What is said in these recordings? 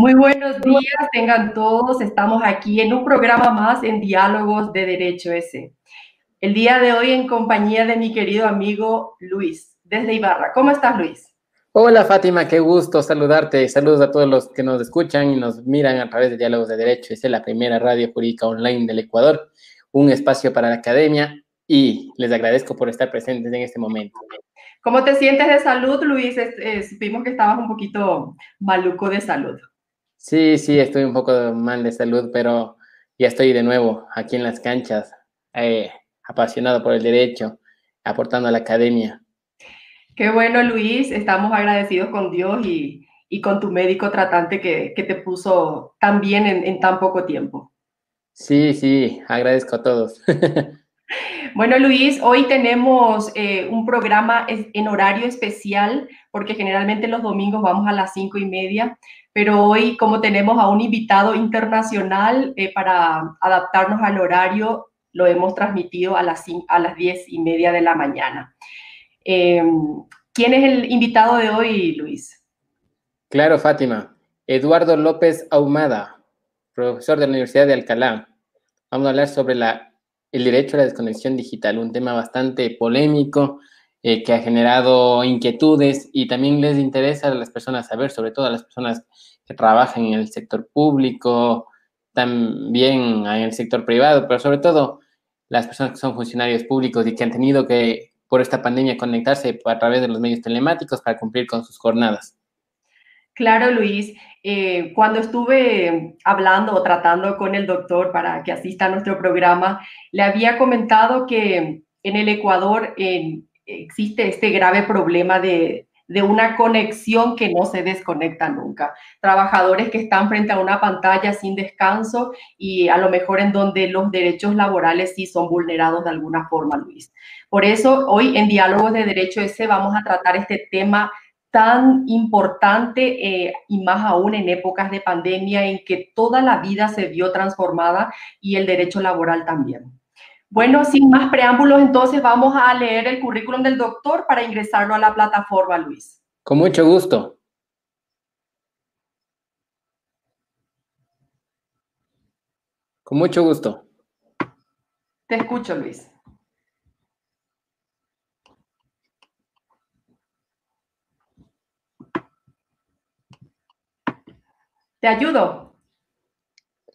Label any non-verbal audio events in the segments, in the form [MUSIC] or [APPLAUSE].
Muy buenos días, tengan todos. Estamos aquí en un programa más en Diálogos de Derecho S. El día de hoy en compañía de mi querido amigo Luis, desde Ibarra. ¿Cómo estás, Luis? Hola, Fátima, qué gusto saludarte. Saludos a todos los que nos escuchan y nos miran a través de Diálogos de Derecho. Es la primera radio jurídica online del Ecuador, un espacio para la academia y les agradezco por estar presentes en este momento. ¿Cómo te sientes de salud, Luis? supimos que estabas un poquito maluco de salud. Sí, sí, estoy un poco mal de salud, pero ya estoy de nuevo aquí en las canchas, eh, apasionado por el derecho, aportando a la academia. Qué bueno, Luis. Estamos agradecidos con Dios y, con tu médico tratante que, te puso tan bien en, tan poco tiempo. Sí, sí, agradezco a todos. [LAUGHS] Bueno, Luis, hoy tenemos eh, un programa en horario especial porque generalmente los domingos vamos a las cinco y media, pero hoy como tenemos a un invitado internacional eh, para adaptarnos al horario, lo hemos transmitido a las, a las diez y media de la mañana. Eh, ¿Quién es el invitado de hoy, Luis? Claro, Fátima. Eduardo López Ahumada, profesor de la Universidad de Alcalá. Vamos a hablar sobre la, el derecho a la desconexión digital, un tema bastante polémico, eh, que ha generado inquietudes y también les interesa a las personas saber, sobre todo a las personas que trabajan en el sector público, también en el sector privado, pero sobre todo las personas que son funcionarios públicos y que han tenido que, por esta pandemia, conectarse a través de los medios telemáticos para cumplir con sus jornadas. Claro, Luis. Eh, cuando estuve hablando o tratando con el doctor para que asista a nuestro programa, le había comentado que en el Ecuador, en existe este grave problema de, una conexión que no se desconecta nunca. Trabajadores que están frente a una pantalla sin descanso y a lo mejor en donde los derechos laborales sí son vulnerados de alguna forma, Luis. Por eso hoy en Diálogos de Derecho ese vamos a tratar este tema tan importante eh, y más aún en épocas de pandemia en que toda la vida se vio transformada y el derecho laboral también. Bueno, sin más preámbulos, entonces vamos a leer el currículum del doctor para ingresarlo a la plataforma, Luis. Con mucho gusto. Con mucho gusto. Te escucho, Luis. ¿Te ayudo?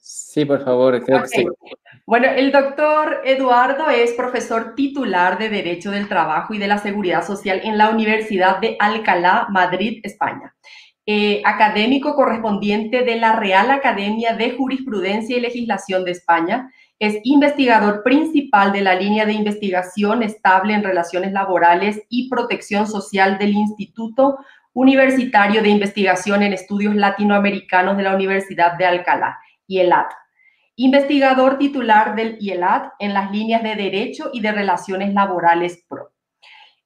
Sí, por favor, creo que sí. Bueno, el doctor Eduardo es profesor titular de Derecho del Trabajo y de la Seguridad Social en la Universidad de Alcalá, Madrid, España. Eh, académico correspondiente de la Real Academia de Jurisprudencia y Legislación de España. Es investigador principal de la línea de investigación estable en relaciones laborales y protección social del Instituto Universitario de Investigación en Estudios Latinoamericanos de la Universidad de Alcalá, IELAT investigador titular del IELAT en las líneas de Derecho y de Relaciones Laborales PRO.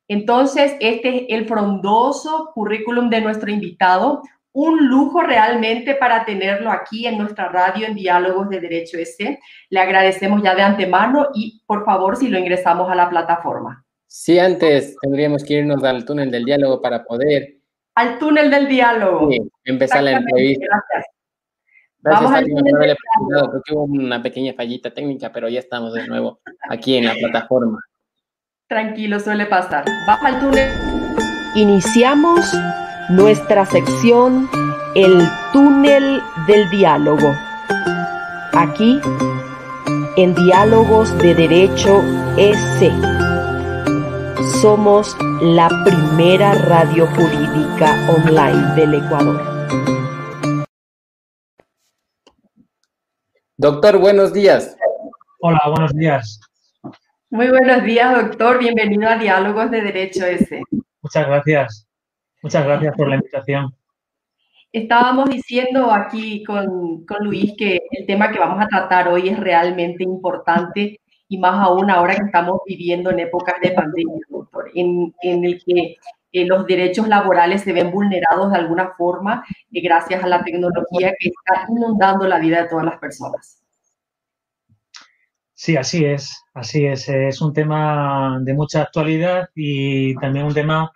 Entonces, este es el frondoso currículum de nuestro invitado, un lujo realmente para tenerlo aquí en nuestra radio en Diálogos de Derecho S. Le agradecemos ya de antemano y por favor si lo ingresamos a la plataforma. Sí, antes tendríamos que irnos al túnel del diálogo para poder... Al túnel del diálogo. Sí, empezar la entrevista. Gracias. Vamos al túnel del diálogo. Creo que hubo una pequeña fallita técnica, pero ya estamos de nuevo aquí en la plataforma. Tranquilo, suele pasar. Vamos al túnel. Iniciamos nuestra sección El túnel del diálogo. Aquí, en Diálogos de Derecho S. Somos la primera radio jurídica online del Ecuador. Doctor, buenos días. Hola, buenos días. Muy buenos días, doctor. Bienvenido a Diálogos de Derecho S. Muchas gracias. Muchas gracias por la invitación. Estábamos diciendo aquí con, con, Luis que el tema que vamos a tratar hoy es realmente importante y más aún ahora que estamos viviendo en épocas de pandemia, doctor, en, en el que eh, los derechos laborales se ven vulnerados de alguna forma eh, gracias a la tecnología que está inundando la vida de todas las personas. Sí, así es, así es. Es un tema de mucha actualidad y también un tema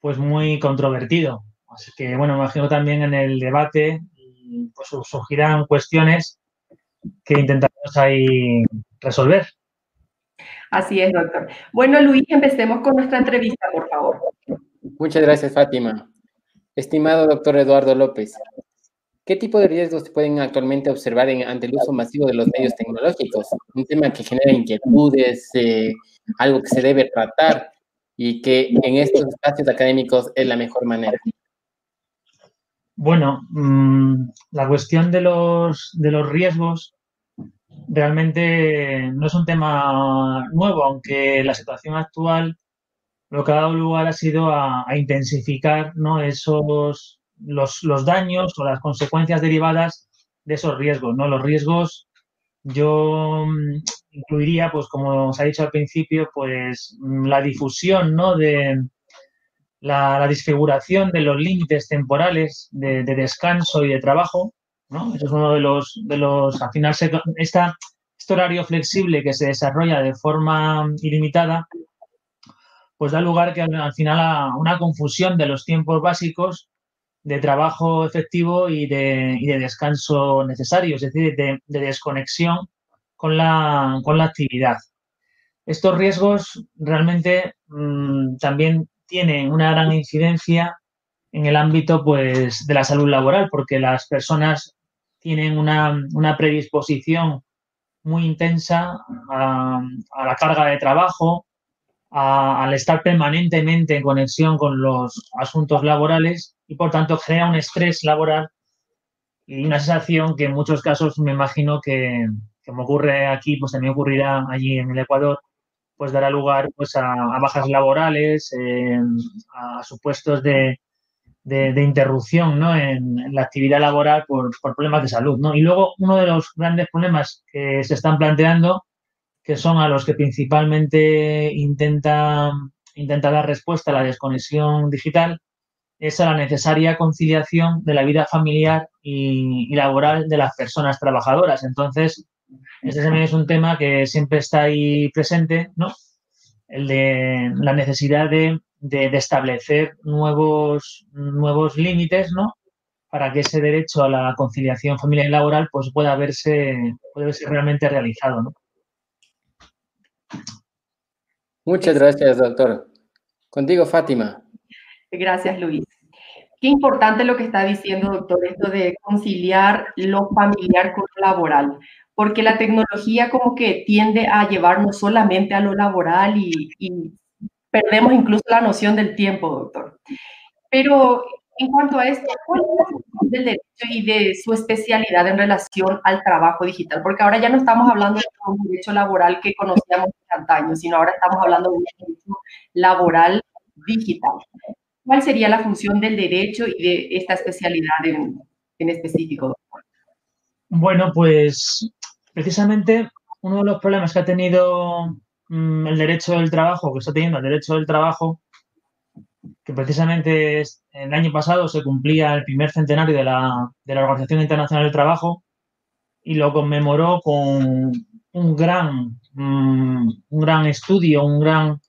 pues muy controvertido. Así que, bueno, imagino también en el debate pues, surgirán cuestiones que intentaremos ahí resolver. Así es, doctor. Bueno, Luis, empecemos con nuestra entrevista, por favor. Muchas gracias, Fátima. Estimado doctor Eduardo López, ¿qué tipo de riesgos se pueden actualmente observar ante el uso masivo de los medios tecnológicos? Un tema que genera inquietudes, eh, algo que se debe tratar y que en estos espacios académicos es la mejor manera? Bueno, mm, la cuestión de los, de los riesgos realmente no es un tema nuevo, aunque la situación actual lo que ha dado lugar ha sido a, intensificar ¿no? esos, los, los, daños o las consecuencias derivadas de esos riesgos. ¿no? Los riesgos yo mm, incluiría, pues como os ha dicho al principio, pues mm, la difusión, ¿no? De la, disfiguración de los límites temporales de, descanso y de trabajo, ¿no? Eso es uno de los, de los, al final, esta, este horario flexible que se desarrolla de forma ilimitada, pues da lugar que al, final a una confusión de los tiempos básicos de trabajo efectivo y de, y de descanso necesario, es decir, de, desconexión con la, con la, actividad. Estos riesgos realmente mm, también tienen una gran incidencia en el ámbito pues, de la salud laboral, porque las personas tienen una, una predisposición muy intensa a, la carga de trabajo, al estar permanentemente en conexión con los asuntos laborales y por tanto crea un estrés laboral y una sensación que en muchos casos me imagino que, que me ocurre aquí, pues también ocurrirá allí en el Ecuador, pues dará lugar pues a, bajas laborales, a supuestos de, de, interrupción ¿no? en, la actividad laboral por, problemas de salud. ¿no? Y luego uno de los grandes problemas que se están planteando que son a los que principalmente intenta, intenta dar respuesta a la desconexión digital, es a la necesaria conciliación de la vida familiar y, laboral de las personas trabajadoras. Entonces, este es un tema que siempre está ahí presente, ¿no? El de la necesidad de, establecer nuevos, nuevos límites, ¿no? Para que ese derecho a la conciliación familiar y laboral pues pueda verse, pueda verse realmente realizado, ¿no? Muchas gracias, doctor. Contigo, Fátima. Gracias, Luis. Qué importante lo que está diciendo, doctor, esto de conciliar lo familiar con lo laboral, porque la tecnología como que tiende a llevarnos solamente a lo laboral y, y perdemos incluso la noción del tiempo, doctor. Pero en cuanto a esto, ¿cuál es la función del derecho y de su especialidad en relación al trabajo digital? Porque ahora ya no estamos hablando de un derecho laboral que conocíamos hace años, sino ahora estamos hablando de un derecho laboral digital. ¿Cuál sería la función del derecho y de esta especialidad en, en específico, Bueno, pues precisamente uno de los problemas que ha tenido mm, el derecho del trabajo, que está teniendo el derecho del trabajo, que precisamente el año pasado se cumplía el primer centenario de la, de la Organización Internacional del Trabajo y lo conmemoró con un gran, mm, un gran estudio, un gran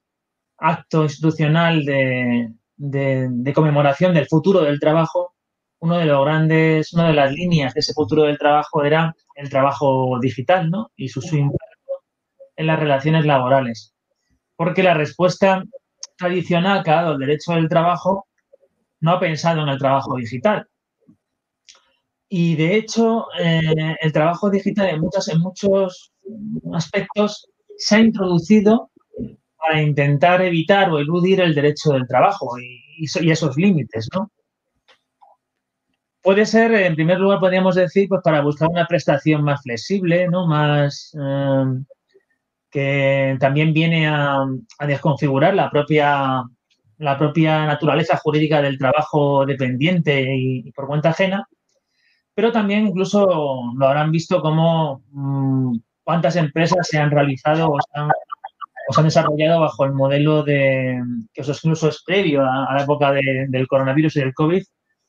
acto institucional de, de, conmemoración del futuro del trabajo. Uno de los grandes, una de las líneas de ese futuro del trabajo era el trabajo digital, ¿no? Y su, su en las relaciones laborales. Porque la respuesta tradicional que ha dado el derecho del trabajo no ha pensado en el trabajo digital. Y de hecho, eh, el trabajo digital en, muchas, en muchos aspectos se ha introducido para intentar evitar o eludir el derecho del trabajo y, esos límites, ¿no? Puede ser, en primer lugar, podríamos decir, pues para buscar una prestación más flexible, ¿no? Más eh, que también viene a, desconfigurar la propia, la propia naturaleza jurídica del trabajo dependiente y por cuenta ajena pero también incluso lo habrán visto como mm, cuántas empresas se han realizado o se han, desarrollado bajo el modelo de, que incluso es previo a, la época del coronavirus y del COVID,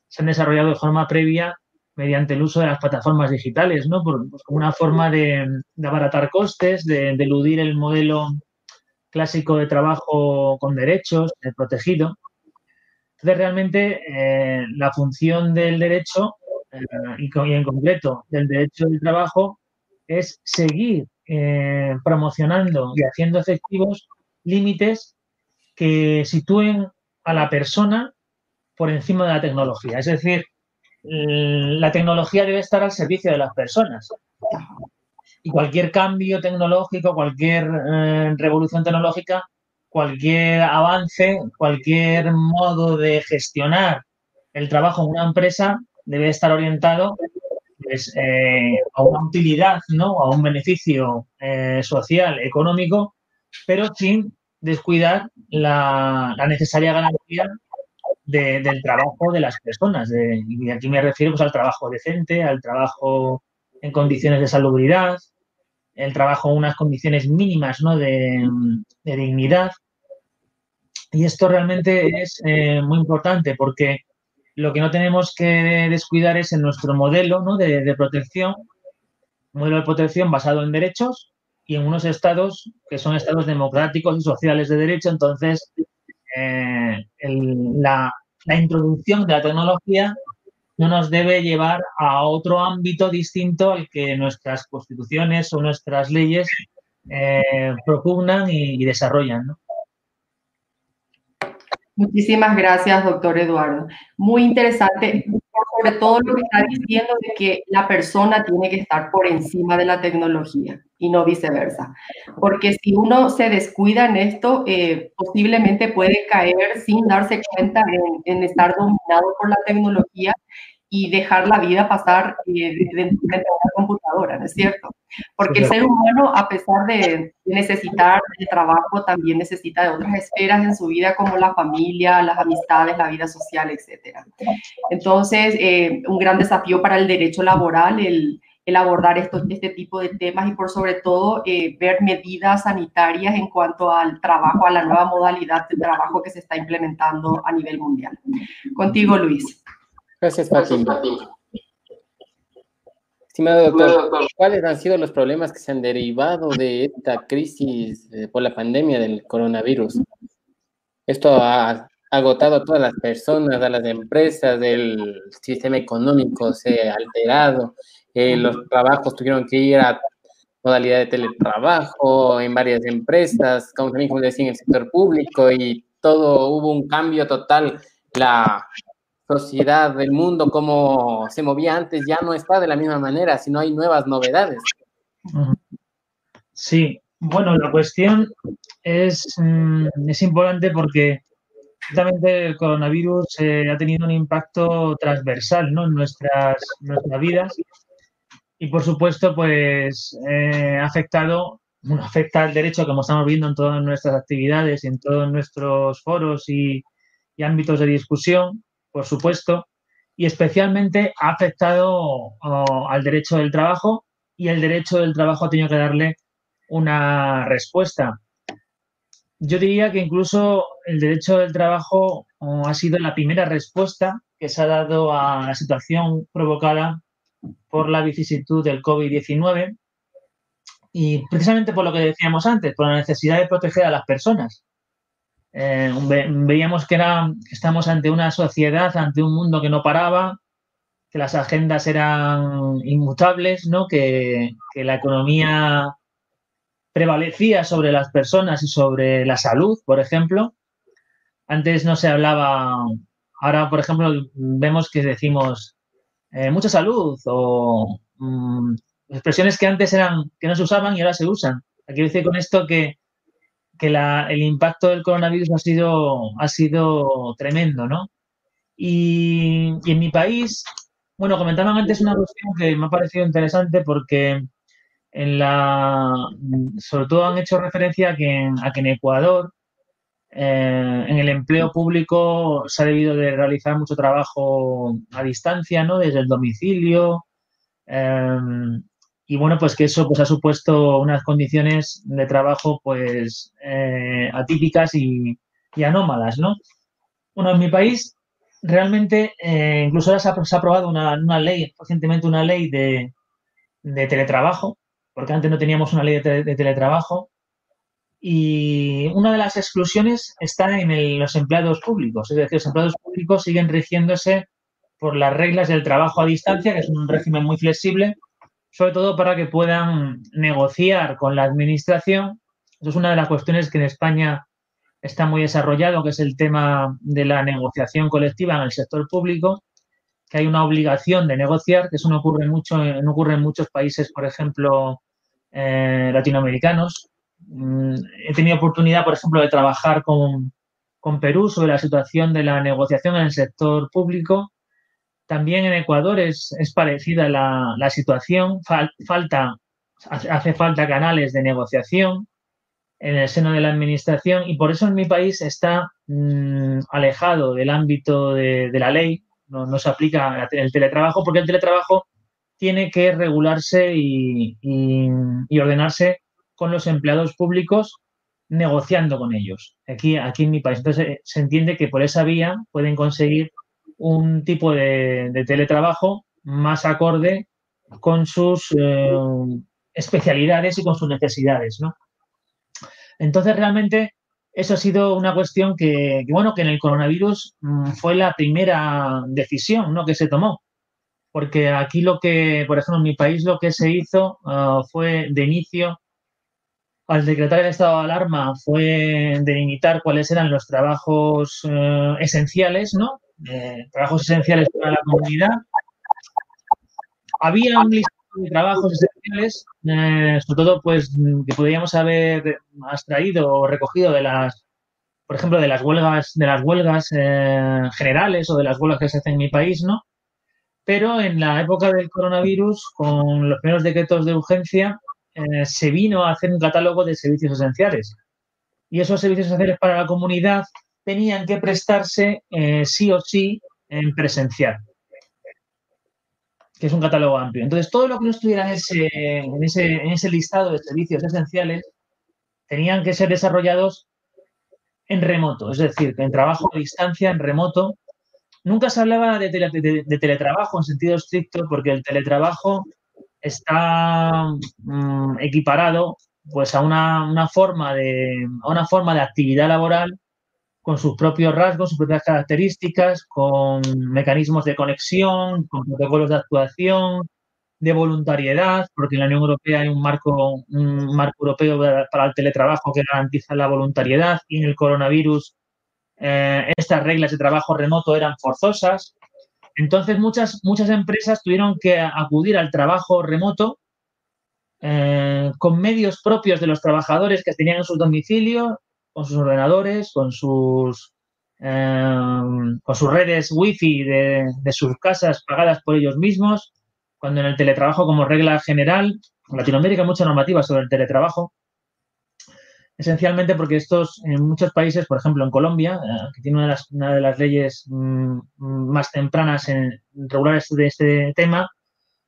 se han desarrollado de forma previa mediante el uso de las plataformas digitales, ¿no? Por, pues, como una forma de, abaratar costes, de, eludir el modelo clásico de trabajo con derechos, protegido. Entonces, realmente, eh, la función del derecho eh, y, en concreto del derecho del trabajo es seguir eh, promocionando y haciendo efectivos límites que sitúen a la persona por encima de la tecnología. Es decir, la tecnología debe estar al servicio de las personas. Y cualquier cambio tecnológico, cualquier eh, revolución tecnológica, cualquier avance, cualquier modo de gestionar el trabajo en una empresa debe estar orientado pues, eh, a una utilidad, ¿no? a un beneficio eh, social, económico, pero sin descuidar la, necesaria garantía del trabajo de las personas. y aquí me refiero pues, al trabajo decente, al trabajo en condiciones de salubridad, el trabajo en unas condiciones mínimas ¿no? de, dignidad. Y esto realmente es eh, muy importante porque lo que no tenemos que descuidar es en nuestro modelo de, protección, modelo de protección basado en derechos y en unos estados que son estados democráticos y sociales de derecho. Entonces, eh, la, introducción de la tecnología no nos debe llevar a otro ámbito distinto al que nuestras constituciones o nuestras leyes eh, propugnan y, y desarrollan. ¿no? Muchísimas gracias, doctor Eduardo. Muy interesante, sobre todo lo que está diciendo de que la persona tiene que estar por encima de la tecnología y no viceversa. Porque si uno se descuida en esto, eh, posiblemente puede caer sin darse cuenta en, en estar dominado por la tecnología y dejar la vida pasar eh, dentro de una computadora, ¿no es cierto? Porque el ser humano, a pesar de necesitar el trabajo, también necesita de otras esferas en su vida, como la familia, las amistades, la vida social, etc. Entonces, eh, un gran desafío para el derecho laboral, el, el abordar esto, este tipo de temas y por sobre todo eh, ver medidas sanitarias en cuanto al trabajo, a la nueva modalidad de trabajo que se está implementando a nivel mundial. Contigo, Luis. Gracias, Fátima. Estimado doctor, ¿cuáles han sido los problemas que se han derivado de esta crisis eh, por la pandemia del coronavirus? Esto ha agotado a todas las personas, a las empresas, el sistema económico se ha alterado, eh, los trabajos tuvieron que ir a modalidad de teletrabajo en varias empresas, como también, como decía, en el sector público y todo, hubo un cambio total. La, sociedad, del mundo, como se movía antes, ya no está de la misma manera, sino hay nuevas novedades. Sí, bueno, la cuestión es, mm, es importante porque justamente el coronavirus eh, ha tenido un impacto transversal ¿no? en nuestras, nuestras vidas y por supuesto pues eh, ha afectado, [LAUGHS] afecta al derecho como estamos viendo en todas nuestras actividades y en todos nuestros foros y, y ámbitos de discusión por supuesto, y especialmente ha afectado al derecho del trabajo y el derecho del trabajo ha tenido que darle una respuesta. Yo diría que incluso el derecho del trabajo ha sido la primera respuesta que se ha dado a la situación provocada por la vicisitud del COVID-19 y precisamente por lo que decíamos antes, por la necesidad de proteger a las personas. Eh, veíamos que, era, estamos ante una sociedad, ante un mundo que no paraba, que las agendas eran inmutables, ¿no? que, que la economía prevalecía sobre las personas y sobre la salud, por ejemplo. Antes no se hablaba, ahora, por ejemplo, vemos que decimos eh, mucha salud o mm, expresiones que antes eran que no se usaban y ahora se usan. Quiero decir con esto que, el impacto del coronavirus ha sido, ha sido tremendo, ¿no? Y, en mi país, bueno, comentaban antes una cuestión que me ha parecido interesante porque en la, sobre todo han hecho referencia a que en, que Ecuador, eh, en el empleo público se ha debido de realizar mucho trabajo a distancia, ¿no? Desde el domicilio. Em, y bueno, pues que eso pues ha supuesto unas condiciones de trabajo pues eh, atípicas y, anómalas, ¿no? Bueno, en mi país realmente eh, incluso ahora se ha, aprobado una, ley, recientemente una ley de, de teletrabajo, porque antes no teníamos una ley de, teletrabajo. Y una de las exclusiones está en los empleados públicos, es decir, los empleados públicos siguen rigiéndose por las reglas del trabajo a distancia, que es un régimen muy flexible, sobre todo para que puedan negociar con la administración. Eso es una de las cuestiones que en España está muy desarrollado, que es el tema de la negociación colectiva en el sector público que hay una obligación de negociar, que eso no ocurre mucho, no ocurre en muchos países, por ejemplo, eh, latinoamericanos. Mm, he tenido oportunidad, por ejemplo, de trabajar con, Perú sobre la situación de la negociación en el sector público. También en Ecuador es, parecida la, situación. falta, hace falta canales de negociación en el seno de la administración y por eso en mi país está mm, alejado del ámbito de, la ley no, se aplica el teletrabajo porque el teletrabajo tiene que regularse y, ordenarse con los empleados públicos negociando con ellos, aquí, aquí en mi país. Entonces, eh, se entiende que por esa vía pueden conseguir un tipo de, teletrabajo más acorde con sus eh, especialidades y con sus necesidades, ¿no? Entonces, realmente, eso ha sido una cuestión que, bueno, que en el coronavirus mm, fue la primera decisión ¿no? que se tomó. Porque aquí lo que, por ejemplo, en mi país lo que se hizo ah, fue de inicio, al decretar el estado de alarma, fue delimitar cuáles eran los trabajos eh, esenciales, ¿no? Trabajos esenciales para la comunidad. Había un listado de trabajos esenciales, eh, sobre todo pues que podríamos haber extraído o recogido de las, por ejemplo, de las huelgas, de las huelgas eh, generales o de las huelgas que se hacen en mi país, ¿no? Pero en la época del coronavirus, con los primeros decretos de urgencia, eh, se vino a hacer un catálogo de servicios esenciales. Y esos servicios esenciales para la comunidad tenían que prestarse sí o sí en presencial que es un catálogo amplio. Entonces, todo lo que no estuviera en ese, en ese, en ese listado de servicios esenciales tenían que ser desarrollados en remoto, es decir, en trabajo a distancia, en remoto. Nunca se hablaba de, teletrabajo en sentido estricto porque el teletrabajo está mm, equiparado pues a una, una, forma de, a una forma de actividad laboral con sus propios rasgos, sus propias características, con mecanismos de conexión, con protocolos de actuación, de voluntariedad, porque en la Unión Europea hay un marco, un marco europeo para el teletrabajo que garantiza la voluntariedad y en el coronavirus eh, estas reglas de trabajo remoto eran forzosas. Entonces muchas, muchas empresas tuvieron que acudir al trabajo remoto eh, con medios propios de los trabajadores que tenían en sus domicilios con sus ordenadores, con sus, em, con sus redes wifi de, de sus casas pagadas por ellos mismos, cuando en el teletrabajo como regla general, en Latinoamérica hay mucha normativa sobre el teletrabajo, esencialmente porque estos, en muchos países, por ejemplo en Colombia, eh, que tiene una de las, de leyes mm, más tempranas en regular este, este tema,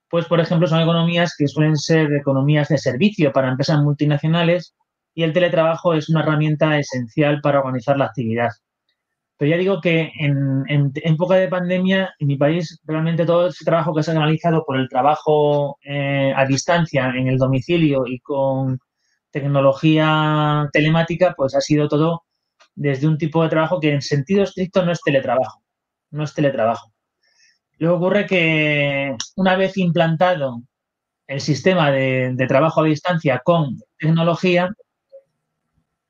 pues por ejemplo son economías que suelen ser economías de servicio para empresas multinacionales y el teletrabajo es una herramienta esencial para organizar la actividad. Pero ya digo que en, época de pandemia, en mi país, realmente todo ese trabajo que se ha analizado por el trabajo eh, a distancia en el domicilio y con tecnología telemática, pues ha sido todo desde un tipo de trabajo que en sentido estricto no es teletrabajo, no es teletrabajo. Luego ocurre que una vez implantado el sistema de trabajo a distancia con tecnología,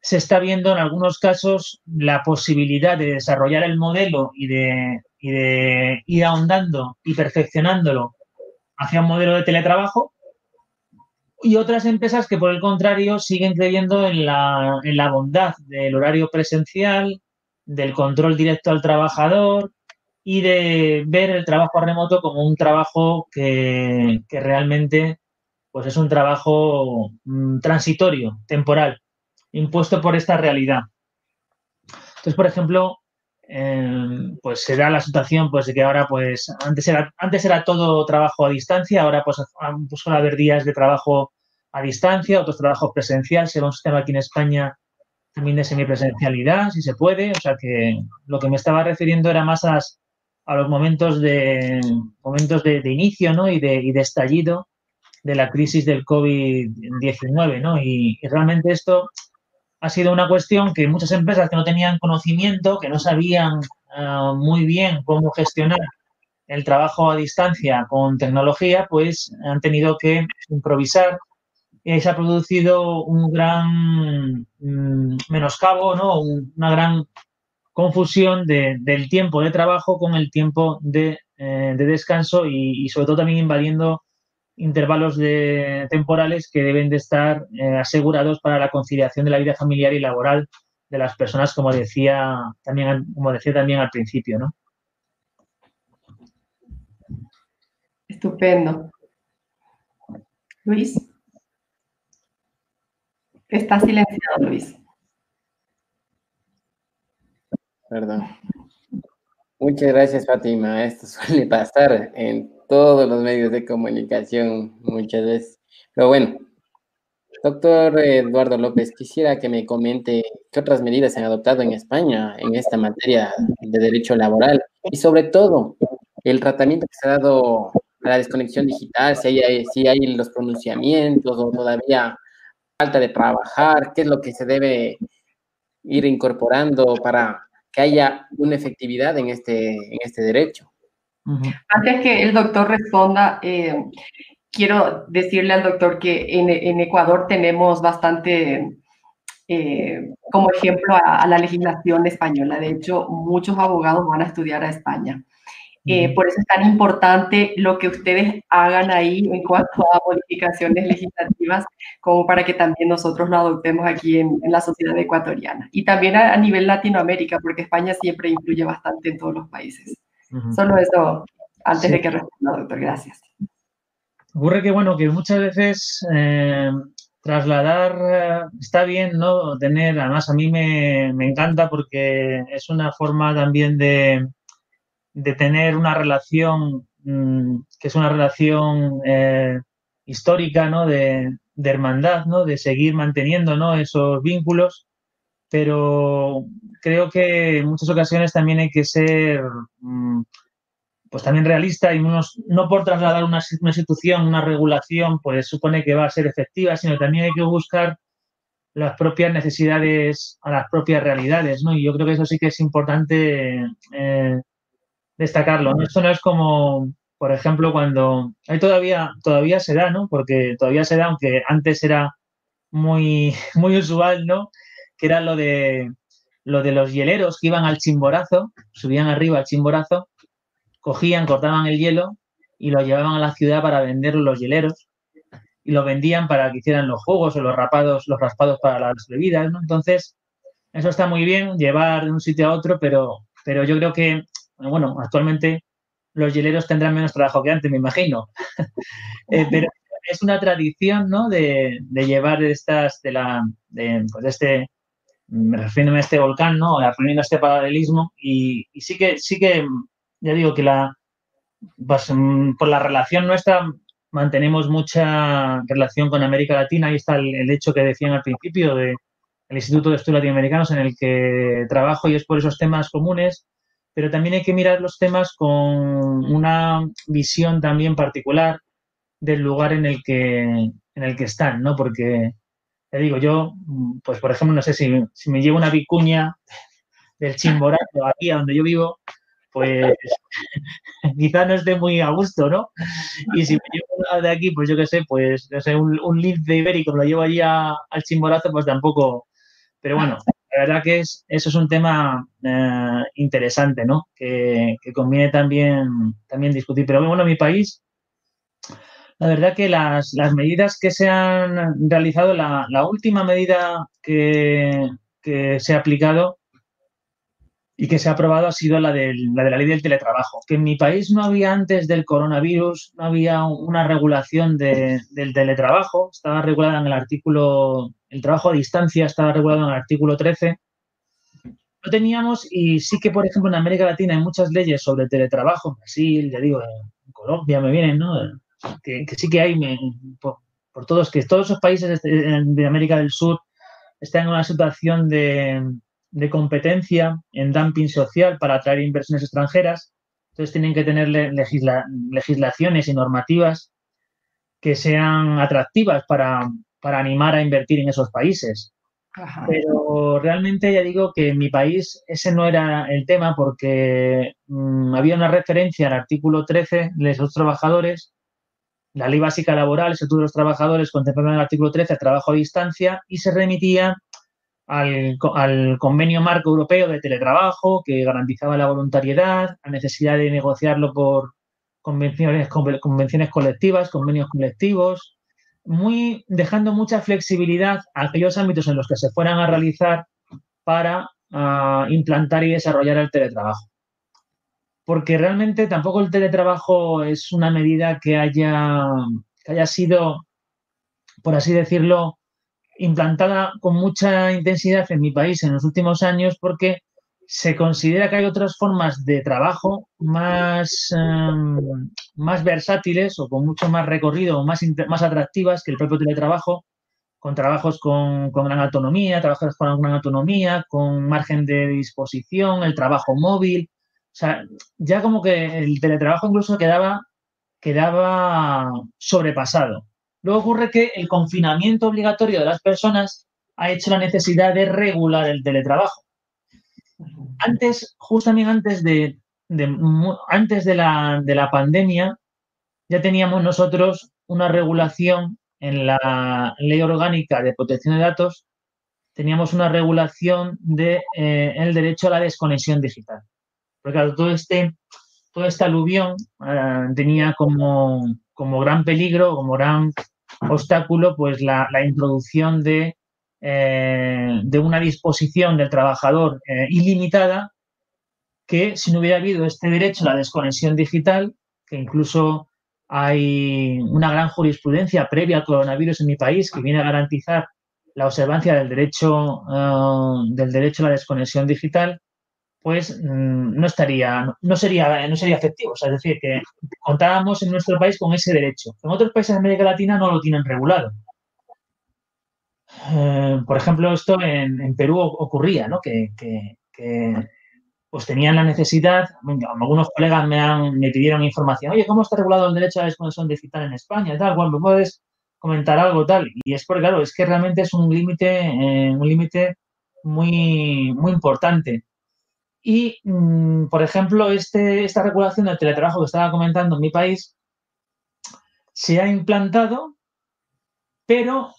se está viendo en algunos casos la posibilidad de desarrollar el modelo y de, ir ahondando y perfeccionándolo hacia un modelo de teletrabajo y otras empresas que por el contrario siguen creyendo en la, bondad del horario presencial, del control directo al trabajador y de ver el trabajo remoto como un trabajo que, que realmente pues es un trabajo mm, transitorio, temporal impuesto por esta realidad. Entonces, por ejemplo, eh, pues se da la situación pues de que ahora pues antes era antes era todo trabajo a distancia ahora pues, pues suele haber días de trabajo a distancia otros trabajos presencial se va un sistema aquí en España también de semipresencialidad si se puede o sea que lo que me estaba refiriendo era más a, los momentos de momentos de, inicio ¿no? y, de, y de estallido de la crisis del COVID-19 ¿no? y realmente esto ha sido una cuestión que muchas empresas que no tenían conocimiento, que no sabían eh, muy bien cómo gestionar el trabajo a distancia con tecnología, pues han tenido que improvisar y se ha producido un gran mm, menoscabo, ¿no? una gran confusión del tiempo de trabajo con el tiempo de, eh, descanso y, sobre todo también invadiendo intervalos de, temporales que deben de estar eh, asegurados para la conciliación de la vida familiar y laboral de las personas, como decía también, como decía también al principio, ¿no? Estupendo. Luis. Está silenciado, Luis. Perdón. Muchas gracias, Fátima. Esto [LAUGHS] suele pasar en todos los medios de comunicación muchas veces. Pero bueno, doctor Eduardo López, quisiera que me comente qué otras medidas se han adoptado en España en esta materia de derecho laboral y sobre todo el tratamiento que se ha dado a la desconexión digital, si hay, si hay los pronunciamientos o todavía falta de trabajar, qué es lo que se debe ir incorporando para que haya una efectividad en este, en este derecho. Antes que el doctor responda, eh, quiero decirle al doctor que en, Ecuador tenemos bastante eh, como ejemplo a, la legislación española. De hecho, muchos abogados van a estudiar a España. Eh, por eso es tan importante lo que ustedes hagan ahí en cuanto a modificaciones legislativas, como para que también nosotros lo adoptemos aquí en, la sociedad ecuatoriana. Y también a, nivel Latinoamérica, porque España siempre influye bastante en todos los países. Solo eso, antes de que responda, doctor, gracias. Ocurre que, bueno, que muchas veces eh, trasladar eh, está bien, ¿no? Tener, además a mí me, encanta porque es una forma también de, de tener una relación mm, que es una relación eh, histórica, ¿no? De, de, hermandad, ¿no? De seguir manteniendo, ¿no? Esos vínculos pero creo que en muchas ocasiones también hay que ser mm, pues también realista y no por trasladar una, institución, una regulación, pues supone que va a ser efectiva, sino también hay que buscar las propias necesidades a las propias realidades, ¿no? Y yo creo que eso sí que es importante eh, destacarlo, ¿no? Esto no es como, por ejemplo, cuando hay todavía, todavía se da, ¿no? Porque todavía se da, aunque antes era muy, [LAUGHS] muy usual, ¿no? Que era lo de, lo de los hieleros que iban al chimborazo, subían arriba al chimborazo, cogían, cortaban el hielo y lo llevaban a la ciudad para vender los hieleros y lo vendían para que hicieran los jugos o los rapados, los raspados para las bebidas, ¿no? Entonces, eso está muy bien, llevar de un sitio a otro, pero, pero yo creo que, bueno, actualmente los hieleros tendrán menos trabajo que antes, me imagino. [LAUGHS] Eh, pero es una tradición, ¿no? De, de llevar estas, de la, de, pues este, me refiero a este volcán, ¿no? Aprendiendo este paralelismo y, sí que, sí que, ya digo que la, pues, mm, por la relación nuestra mantenemos mucha relación con América Latina. Ahí está el, hecho que decían al principio de, el Instituto de Estudios Latinoamericanos en el que trabajo y es por esos temas comunes, pero también hay que mirar los temas con una visión también particular del lugar en el que, en el que están, ¿no? Porque, te digo, yo, pues por ejemplo, no sé si, si me llevo una vicuña del Chimborazo aquí a donde yo vivo, pues [LAUGHS] quizá no esté muy a gusto, ¿no? Y si me llevo de aquí, pues yo qué sé, pues no sé, un, un de ibérico, lo llevo allí al Chimborazo, pues tampoco. Pero bueno, la verdad que es, eso es un tema eh, interesante, ¿no? Que, conviene también, también discutir. Pero bueno, mi país, la verdad que las, medidas que se han realizado, la, última medida que, que se ha aplicado y que se ha aprobado ha sido la, de la ley del teletrabajo, que en mi país no había antes del coronavirus, no había una regulación del teletrabajo, estaba regulada en el artículo, el trabajo a distancia estaba regulado en el artículo 13. No teníamos, y sí que, por ejemplo, en América Latina hay muchas leyes sobre teletrabajo, en Brasil, ya digo, en Colombia me vienen, ¿no? Que, sí que hay, por, todos, que todos esos países de América del Sur están en una situación de, de competencia en dumping social para atraer inversiones extranjeras. Entonces tienen que tener legislaciones y normativas que sean atractivas para, animar a invertir en esos países. Pero realmente ya digo que en mi país ese no era el tema porque mm, había una referencia al artículo 13 de los trabajadores, la ley básica laboral, el Estatuto de los Trabajadores contemplaba en el artículo 13 trabajo a distancia y se remitía al, convenio marco europeo de teletrabajo que garantizaba la voluntariedad, la necesidad de negociarlo por convenciones, convenciones colectivas, convenios colectivos, muy dejando mucha flexibilidad a aquellos ámbitos en los que se fueran a realizar para ah, implantar y desarrollar el teletrabajo. Porque realmente tampoco el teletrabajo es una medida que haya, que haya sido, por así decirlo, implantada con mucha intensidad en mi país en los últimos años porque se considera que hay otras formas de trabajo más, em, más versátiles o con mucho más recorrido o más, más atractivas que el propio teletrabajo, con trabajos con, con gran autonomía, trabajos con gran autonomía, con margen de disposición, el trabajo móvil. O sea, ya como que el teletrabajo incluso quedaba, quedaba sobrepasado. Luego ocurre que el confinamiento obligatorio de las personas ha hecho la necesidad de regular el teletrabajo. Antes, justamente antes de, antes de la, de la pandemia, ya teníamos nosotros una regulación en la Ley Orgánica de Protección de Datos, teníamos una regulación del de, eh, derecho a la desconexión digital. Porque claro, todo este, toda esta aluvión eh, tenía como, como gran peligro, como gran obstáculo, pues la, introducción de, eh, de, una disposición del trabajador eh, ilimitada que si no hubiera habido este derecho a la desconexión digital, que incluso hay una gran jurisprudencia previa al coronavirus en mi país que viene a garantizar la observancia del derecho, eh, del derecho a la desconexión digital, pues mm, no estaría, no sería, no sería efectivo. es decir, que contábamos en nuestro país con ese derecho. En otros países de América Latina no lo tienen regulado. Eh, por ejemplo, esto en, Perú ocurría, ¿no? Que, pues tenían la necesidad, algunos colegas me, han, me pidieron información, oye, ¿cómo está regulado el derecho a la desconexión digital en España? Tal, bueno, ¿me puedes comentar algo tal? Y es porque, claro, es que realmente es un límite, eh, un límite muy, muy importante. Y, mm, por ejemplo, este, esta regulación del teletrabajo que estaba comentando en mi país se ha implantado, pero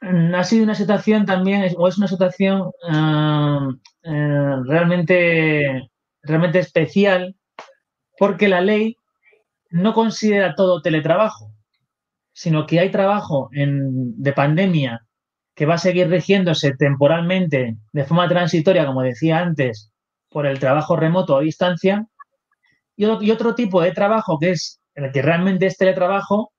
mm, ha sido una situación también, o es una situación ah, eh, realmente, realmente especial, porque la ley no considera todo teletrabajo, sino que hay trabajo en, de pandemia que va a seguir rigiéndose temporalmente de forma transitoria, como decía antes, por el trabajo remoto a distancia, y otro, tipo de trabajo que es el que realmente es teletrabajo,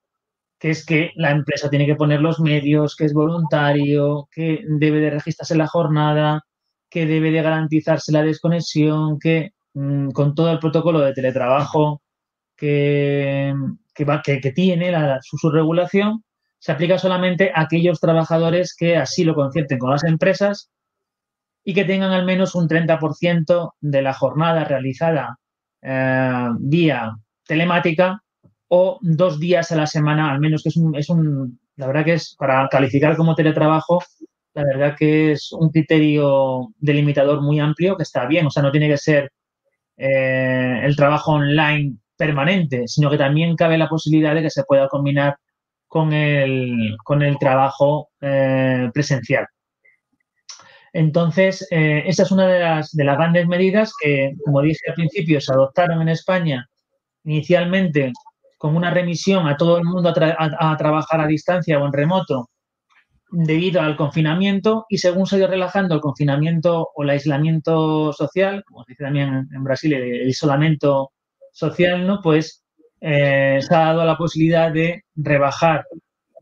que es que la empresa tiene que poner los medios, que es voluntario, que debe de registrarse la jornada, que debe de garantizarse la desconexión, que mm, con todo el protocolo de teletrabajo que, tiene su, su regulación, se aplica solamente a aquellos trabajadores que así lo concierten con las empresas y que tengan al menos un 30% de la jornada realizada eh, vía telemática o dos días a la semana, al menos que es un, es un, la verdad que es para calificar como teletrabajo, la verdad que es un criterio delimitador muy amplio que está bien, o sea, no tiene que ser eh, el trabajo online permanente, sino que también cabe la posibilidad de que se pueda combinar con el, con el trabajo eh, presencial. Entonces, eh, esa es una de las, de las grandes medidas que, como dije al principio, se adoptaron en España inicialmente con una remisión a todo el mundo a, trabajar a distancia o en remoto debido al confinamiento y según se ido relajando el confinamiento o el aislamiento social, como se dice también en Brasil, el, isolamiento social, ¿no? Pues eh, se ha dado la posibilidad de rebajar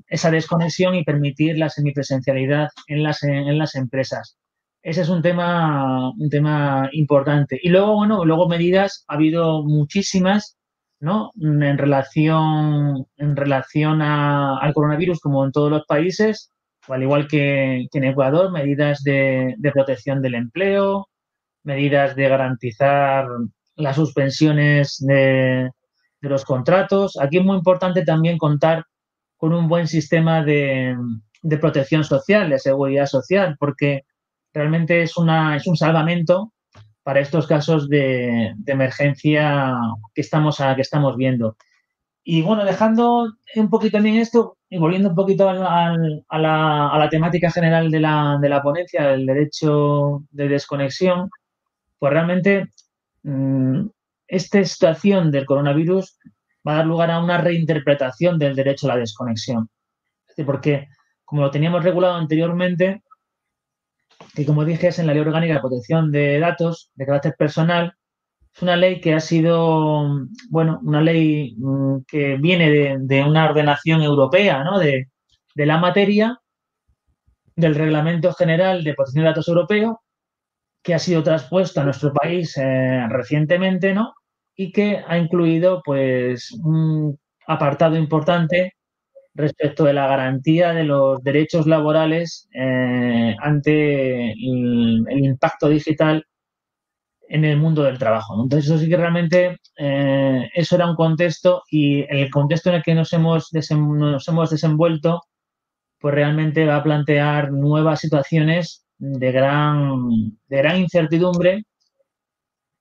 esa desconexión y permitir la semipresencialidad en las, en las empresas. Ese es un tema, un tema importante. Y luego, bueno, luego medidas, ha habido muchísimas, ¿no? En relación, en relación al coronavirus, como en todos los países, al igual que, en Ecuador, medidas de, de, protección del empleo, medidas de garantizar las suspensiones de, de los contratos. Aquí es muy importante también contar con un buen sistema de, de protección social, de seguridad social, porque realmente es, una, es un salvamento para estos casos de, emergencia que estamos, que estamos viendo. Y bueno, dejando un poquito también esto y volviendo un poquito a, la, a, la, temática general de la, de la ponencia del derecho de desconexión, pues realmente mm, esta situación del coronavirus va a dar lugar a una reinterpretación del derecho a la desconexión. porque como lo teníamos regulado anteriormente, que como dije es en la Ley Orgánica de Protección de Datos de carácter personal, es una ley que ha sido, bueno, una ley mm, que viene de, una ordenación europea, ¿no? De, la materia, del Reglamento General de Protección de Datos Europeo, que ha sido traspuesto a nuestro país eh, recientemente, ¿no? Y que ha incluido pues un apartado importante respecto de la garantía de los derechos laborales eh, ante el, impacto digital en el mundo del trabajo. Entonces, eso sí que realmente eh, eso era un contexto y el contexto en el que nos hemos, nos hemos desenvuelto, pues realmente va a plantear nuevas situaciones de gran, de gran incertidumbre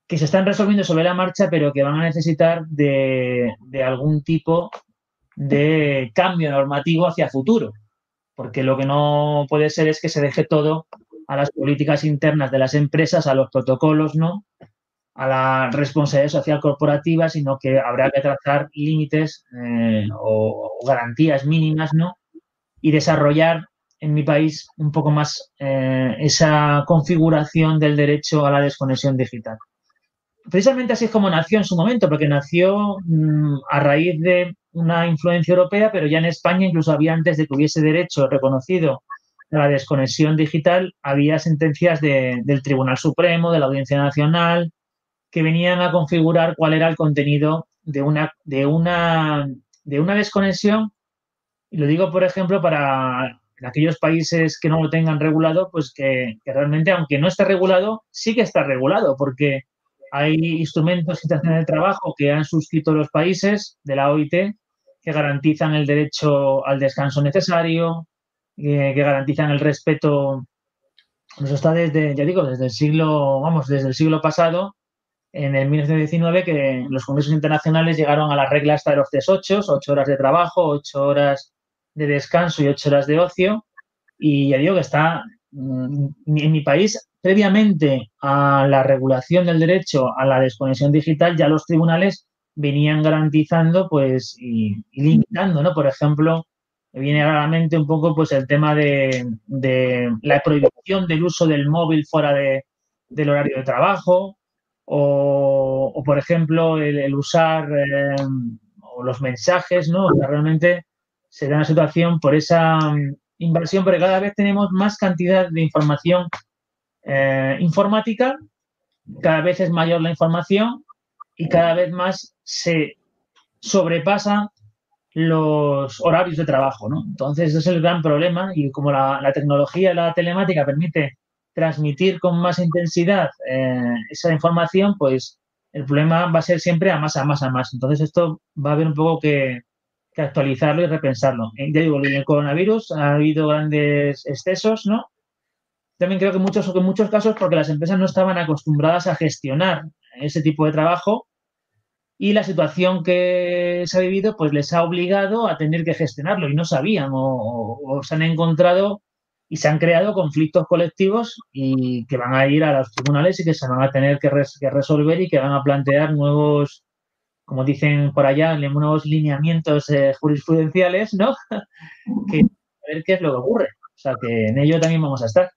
que se están resolviendo sobre la marcha, pero que van a necesitar de, algún tipo de cambio normativo hacia futuro. Porque lo que no puede ser es que se deje todo a las políticas internas de las empresas, a los protocolos, ¿no? A la responsabilidad social corporativa, sino que habrá que trazar límites eh, o, garantías mínimas, ¿no? Y desarrollar en mi país un poco más eh, esa configuración del derecho a la desconexión digital precisamente así es como nació en su momento, porque nació mm, a raíz de una influencia europea, pero ya en España, incluso había antes de que hubiese derecho reconocido a la desconexión digital, había sentencias del Tribunal Supremo, de la Audiencia Nacional, que venían a configurar cuál era el contenido de una, de una, de una desconexión. Y lo digo, por ejemplo, para aquellos países que no lo tengan regulado, pues que, que realmente, aunque no esté regulado, sí que está regulado, porque hay instrumentos de trabajo que han suscrito los países de la OIT que garantizan el derecho al descanso necesario, eh, que garantizan el respeto. Eso está desde, ya digo, desde el siglo, vamos, desde el siglo pasado, en el 1919, que los congresos internacionales llegaron a la regla hasta de los tres ocho, ocho horas de trabajo, ocho horas de descanso y ocho horas de ocio. Y ya digo que está en mi país previamente a la regulación del derecho a la desconexión digital, ya los tribunales venían garantizando pues y, limitando, ¿no? Por ejemplo, viene a la mente un poco pues el tema de, la prohibición del uso del móvil fuera de, del horario de trabajo o, por ejemplo, el, usar eh, los mensajes, ¿no? realmente se da una situación por esa inversión, pero cada vez tenemos más cantidad de información eh, informática, cada vez es mayor la información y cada vez más se sobrepasa los horarios de trabajo, ¿no? Entonces, ese es el gran problema y como la, tecnología, la telemática permite transmitir con más intensidad eh, esa información, pues el problema va a ser siempre a más, a más, a más. Entonces, esto va a haber un poco que, actualizarlo y repensarlo. Eh, ya digo, en el coronavirus ha habido grandes excesos, ¿no? También creo que muchos, en muchos casos porque las empresas no estaban acostumbradas a gestionar ese tipo de trabajo y la situación que se ha vivido pues les ha obligado a tener que gestionarlo y no sabían o, se han encontrado y se han creado conflictos colectivos y que van a ir a los tribunales y que se van a tener que, resolver y que van a plantear nuevos, como dicen por allá, nuevos lineamientos eh, jurisprudenciales, ¿no? [LAUGHS] que a ver qué es lo que ocurre. O sea, que en ello también vamos a estar.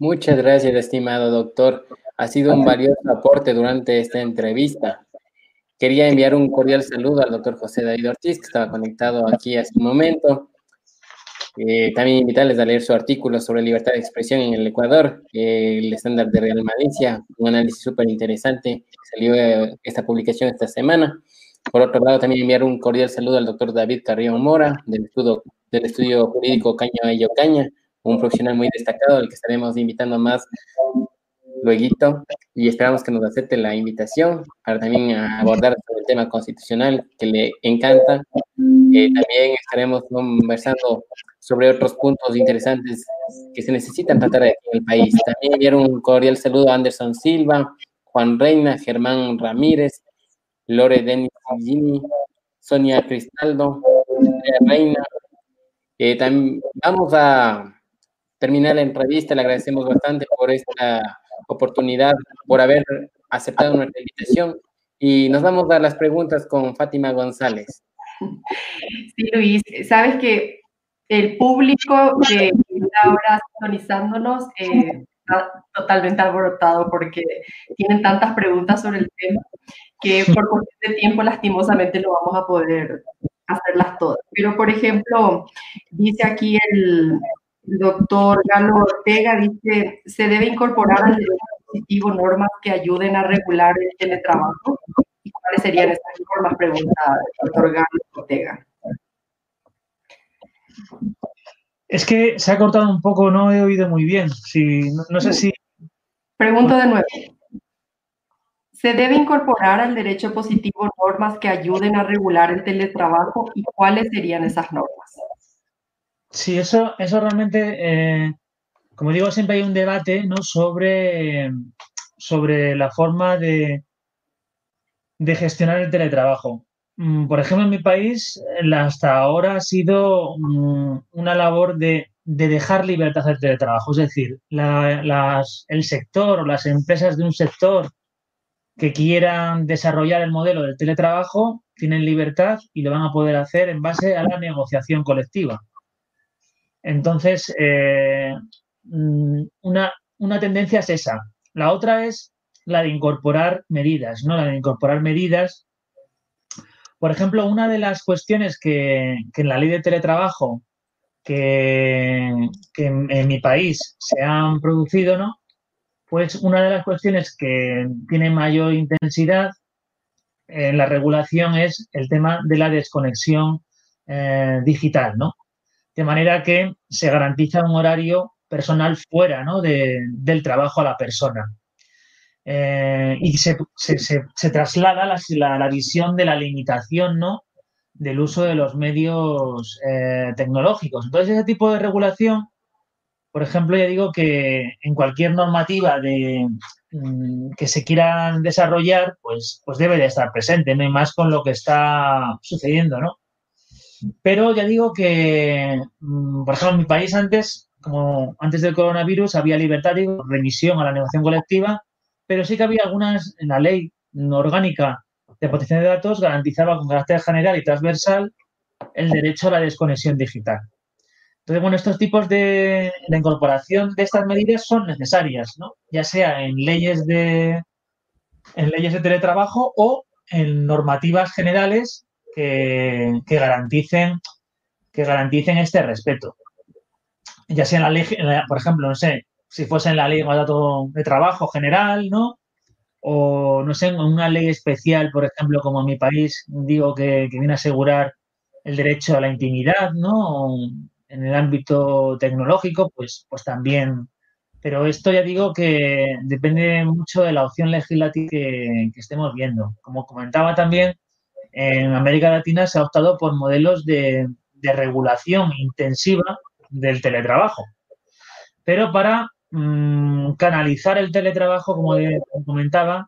Muchas gracias, estimado doctor. Ha sido un valioso aporte durante esta entrevista. Quería enviar un cordial saludo al doctor José David Ortiz, que estaba conectado aquí hace un momento. Eh, también invitarles a leer su artículo sobre libertad de expresión en el Ecuador, el estándar de Real Malicia, un análisis súper interesante. Salió eh, esta publicación esta semana. Por otro lado, también enviar un cordial saludo al doctor David Carrión Mora, del estudio, del estudio jurídico Caña y Ocaña, un profesional muy destacado al que estaremos invitando más luego y esperamos que nos acepte la invitación para también abordar el tema constitucional que le encanta. Eh, también estaremos conversando sobre otros puntos interesantes que se necesitan tratar en el país. También enviar un cordial saludo a Anderson Silva, Juan Reina, Germán Ramírez, Lore Denis Gini, Sonia Cristaldo, Reina. Eh, también vamos a terminar la entrevista. Le agradecemos bastante por esta oportunidad, por haber aceptado nuestra invitación. Y nos vamos a las preguntas con Fátima González. Sí, Luis, sabes que el público que está ahora sintonizándonos eh, está totalmente alborotado porque tienen tantas preguntas sobre el tema que por cuestión de tiempo lastimosamente no vamos a poder hacerlas todas. Pero, por ejemplo, dice aquí el, doctor Galo Ortega dice, se debe incorporar al derecho positivo normas que ayuden a regular el teletrabajo. ¿Y cuáles serían estas normas? Pregunta el doctor Galo Ortega. Es que se ha cortado un poco, no he oído muy bien. Si, no, sé si... Pregunto de nuevo. ¿Se debe incorporar al derecho positivo normas que ayuden a regular el teletrabajo y cuáles serían esas normas? Sí, eso, eso realmente, eh, como digo, siempre hay un debate ¿no? sobre, sobre la forma de, de gestionar el teletrabajo. Mm, por ejemplo, en mi país, hasta ahora ha sido mm, una labor de, dejar libertad al teletrabajo. Es decir, el sector o las empresas de un sector que quieran desarrollar el modelo del teletrabajo tienen libertad y lo van a poder hacer en base a la negociación colectiva. Entonces, eh, mm, una, tendencia es esa. La otra es la de incorporar medidas, ¿no? La de incorporar medidas. Por ejemplo, una de las cuestiones que, en la ley de teletrabajo que, en, mi país se han producido, ¿no? Pues una de las cuestiones que tiene mayor intensidad en la regulación es el tema de la desconexión eh, digital, ¿no? de manera que se garantiza un horario personal fuera del trabajo a la persona. Eh, y se, traslada la, visión de la limitación ¿no? del uso de los medios eh, tecnológicos. Entonces, ese tipo de regulación, por ejemplo, ya digo que en cualquier normativa de, mm, que se quieran desarrollar, pues, pues debe de estar presente, no hay más con lo que está sucediendo, ¿no? Pero ya digo que, mm, por ejemplo, en mi país antes, como antes del coronavirus, había libertad de remisión a la negociación colectiva, pero sí que había algunas en la ley orgánica de protección de datos garantizaba con carácter general y transversal el derecho a la desconexión digital. Entonces, bueno, estos tipos de la incorporación de estas medidas son necesarias, ¿no? Ya sea en leyes de en leyes de teletrabajo o en normativas generales que, garanticen, que garanticen este respeto. Ya sea en la ley, por ejemplo, no sé, si fuese en la ley de trabajo general, ¿no? O, no sé, en una ley especial, por ejemplo, como en mi país, digo, que, viene a asegurar el derecho a la intimidad, ¿no? En el ámbito tecnológico, pues, pues también. Pero esto ya digo que depende mucho de la opción legislativa que, estemos viendo. Como comentaba también, en América Latina se ha optado por modelos de, regulación intensiva del teletrabajo. Pero para mm, canalizar el teletrabajo, como comentaba,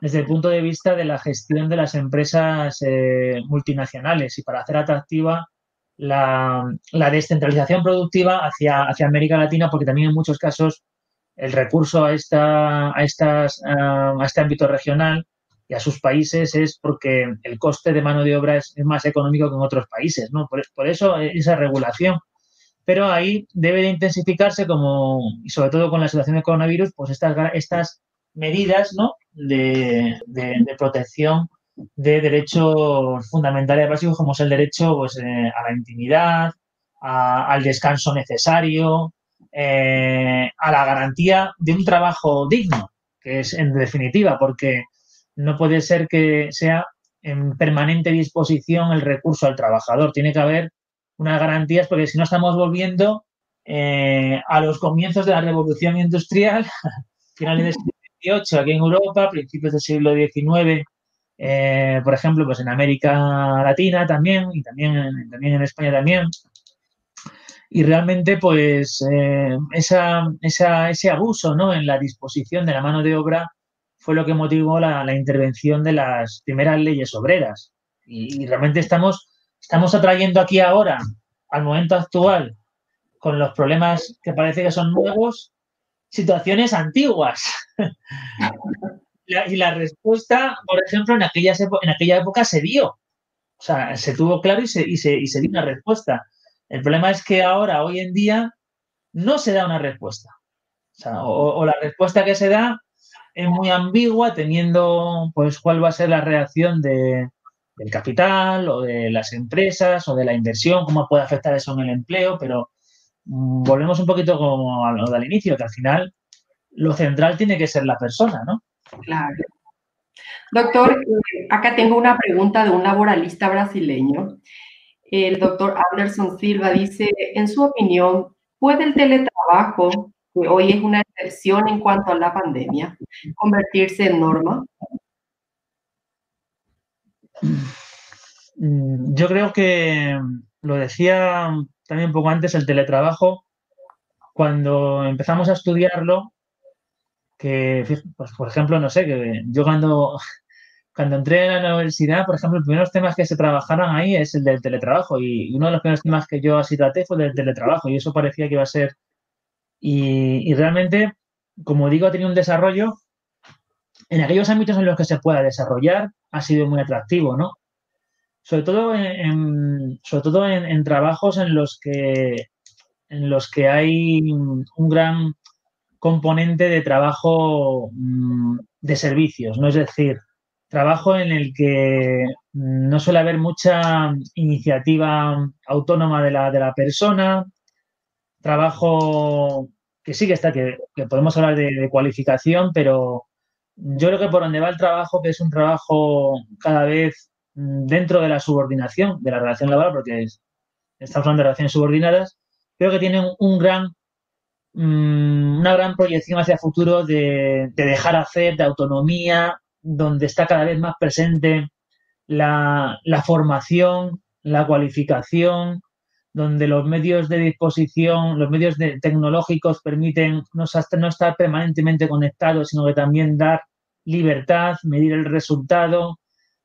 desde el punto de vista de la gestión de las empresas eh, multinacionales y para hacer atractiva la, descentralización productiva hacia, hacia, América Latina, porque también en muchos casos el recurso a, esta, a, estas, a este ámbito regional y a sus países es porque el coste de mano de obra es, más económico que en otros países, ¿no? Por, por, eso esa regulación. Pero ahí debe de intensificarse como, y sobre todo con la situación del coronavirus, pues estas, estas medidas ¿no? de, protección de derechos fundamentales básicos como es el derecho pues, eh, a la intimidad, al descanso necesario, eh, a la garantía de un trabajo digno, que es en definitiva, porque no puede ser que sea en permanente disposición el recurso al trabajador. Tiene que haber unas garantías porque si no estamos volviendo eh, a los comienzos de la revolución industrial, [LAUGHS] finales del aquí en Europa, principios del siglo XIX, eh, por ejemplo, pues en América Latina también y también también en España también. Y realmente, pues, eh, ese abuso ¿no? en la disposición de la mano de obra fue lo que motivó la, intervención de las primeras leyes obreras. Y, realmente estamos, estamos atrayendo aquí ahora, al momento actual, con los problemas que parece que son nuevos, situaciones antiguas. [LAUGHS] y la respuesta, por ejemplo, en, en aquella época se dio. O sea, se tuvo claro y se, y, se, y se dio una respuesta. El problema es que ahora, hoy en día, no se da una respuesta. O, o, la respuesta que se da es muy ambigua, teniendo, pues, cuál va a ser la reacción de, del capital o de las empresas o de la inversión, cómo puede afectar eso en el empleo, pero Mm, volvemos un poquito como a lo del inicio, que al final lo central tiene que ser la persona, ¿no? Claro. Doctor, eh, acá tengo una pregunta de un laboralista brasileño. El doctor Anderson Silva dice, en su opinión, ¿puede el teletrabajo, que hoy es una excepción en cuanto a la pandemia, convertirse en norma? Mm, yo creo que lo decía también un poco antes el teletrabajo, cuando empezamos a estudiarlo, que, pues, por ejemplo, no sé, que yo cuando, [LAUGHS] cuando entré a la universidad, por ejemplo, los primeros temas que se trabajaron ahí es el del teletrabajo y uno de los primeros temas que yo así traté fue el del teletrabajo y eso parecía que iba a ser... Y, y realmente, como digo, ha tenido un desarrollo en aquellos ámbitos en los que se pueda desarrollar, ha sido muy atractivo, ¿no? sobre todo en, sobre todo en, trabajos en los que en los que hay un gran componente de trabajo mm, de servicios, ¿no? Es decir, trabajo en el que no suele haber mucha iniciativa autónoma de la, de la persona, trabajo que sí que está, que, podemos hablar de, de, cualificación, pero yo creo que por donde va el trabajo, que es un trabajo cada vez Mm, dentro de la subordinación de la relación laboral, porque estamos hablando de relaciones subordinadas, creo que tienen un gran, mm, una gran proyección hacia el futuro de, dejar hacer, de autonomía, donde está cada vez más presente la, formación, la cualificación, donde los medios de disposición, los medios tecnológicos permiten no, estar permanentemente conectados, sino que también dar libertad, medir el resultado,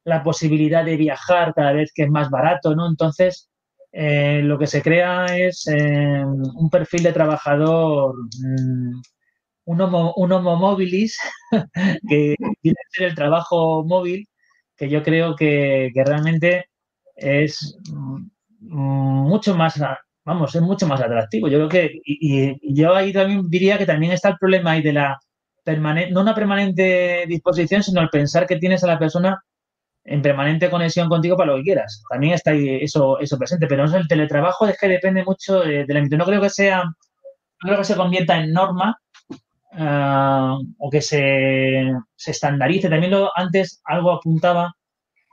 la posibilidad de viajar cada vez que es más barato, ¿no? Entonces, eh, lo que se crea es eh, un perfil de trabajador, mm, un, homo, un mobilis, [LAUGHS] que tiene que ser el trabajo móvil, que yo creo que, realmente es mm, mucho más, vamos, es mucho más atractivo. Yo creo que, y, yo ahí también diría que también está el problema ahí de la permanente, no una permanente disposición, sino el pensar que tienes a la persona en permanente conexión contigo para lo que quieras. También está ahí eso, eso presente, pero el teletrabajo es que depende mucho del ámbito. No creo que sea, no creo que se convierta en norma ah, o que se, se, estandarice. También lo, antes algo apuntaba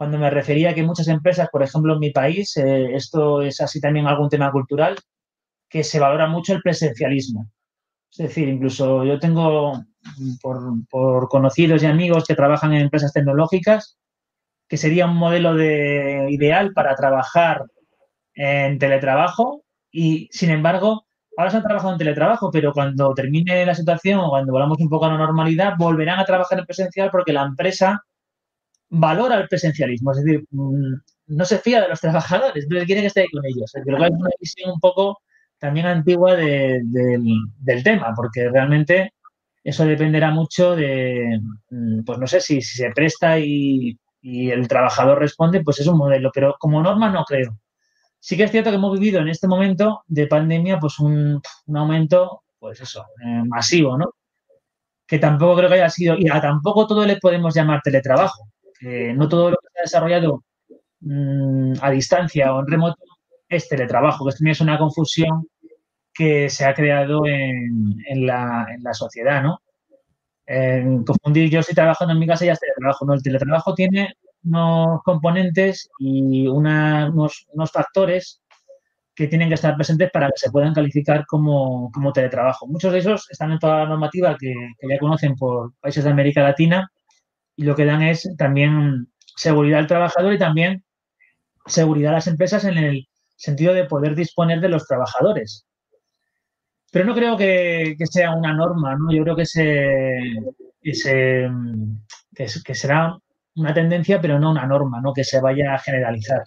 cuando me refería a que muchas empresas, por ejemplo, en mi país, eh, esto es así también algún tema cultural, que se valora mucho el presencialismo. Es decir, incluso yo tengo mm, por, conocidos y amigos que trabajan en empresas tecnológicas, que sería un modelo de, ideal para trabajar en teletrabajo y, sin embargo, ahora se han trabajado en teletrabajo, pero cuando termine la situación o cuando volvamos un poco a la normalidad, volverán a trabajar en presencial porque la empresa valora el presencialismo, es decir, mm, no se fía de los trabajadores, no quiere que esté ahí con ellos. Creo que es una visión un poco también antigua del tema, porque realmente eso dependerá mucho de, mm, pues no sé, si, se presta y, el trabajador responde, pues es un modelo, pero como norma no creo. Sí que es cierto que hemos vivido en este momento de pandemia, pues un, aumento, pues eso, eh, masivo, ¿no? Que tampoco creo que haya sido, y a tampoco todo le podemos llamar teletrabajo. No todo lo que se ha desarrollado mm, a distancia o en remoto es teletrabajo, que esto es una confusión que se ha creado en, la, sociedad, ¿no? confundir yo estoy trabajando en mi casa y ya es teletrabajo. No, el teletrabajo tiene unos componentes y unos, factores que tienen que estar presentes para que se puedan calificar como, teletrabajo. Muchos de esos están en toda la normativa que, que, ya conocen por países de América Latina y lo que dan es también seguridad al trabajador y también seguridad a las empresas en el sentido de poder disponer de los trabajadores. Pero no creo que, sea una norma, ¿no? Yo creo que, se, que, será una tendencia, pero no una norma, ¿no? Que se vaya a generalizar.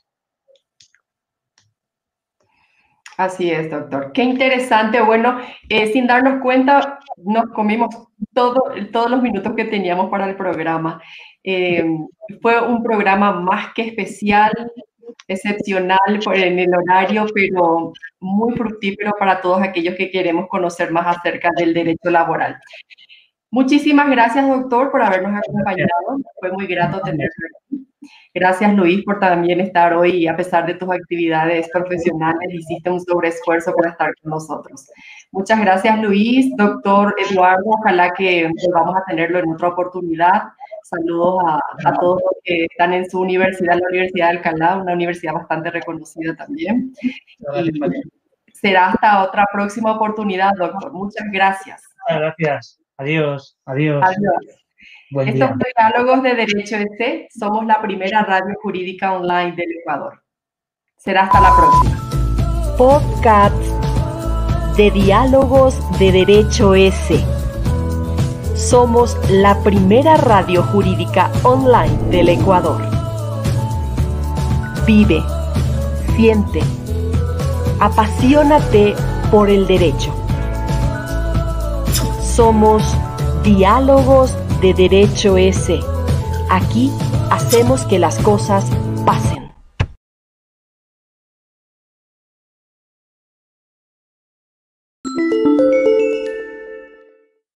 Así es, doctor. Qué interesante. Bueno, eh, sin darnos cuenta, nos comimos todo, todos los minutos que teníamos para el programa. Eh, fue un programa más que especial, excepcional en el horario, pero muy fructífero para todos aquellos que queremos conocer más acerca del derecho laboral. Muchísimas gracias, doctor, por habernos acompañado. Fue muy grato tenerlo aquí. Gracias, Luis, por también estar hoy, a pesar de tus actividades profesionales, hiciste un sobreesfuerzo para estar con nosotros. Muchas gracias, Luis. Doctor Eduardo, ojalá que volvamos a tenerlo en otra oportunidad. Saludos a, todos los que están en su universidad, la Universidad de Alcalá, una universidad bastante reconocida también. será hasta otra próxima oportunidad, doctor. Muchas gracias. Gracias. Adiós. Adiós. Adiós. Estos diálogos de Derecho EC somos la primera radio jurídica online del Ecuador. Será hasta la próxima. Podcast de Diálogos de Derecho S somos la primera radio jurídica online del Ecuador. Vive, siente, apasionate por el derecho. Somos Diálogos de Derecho S. Aquí hacemos que las cosas pasen.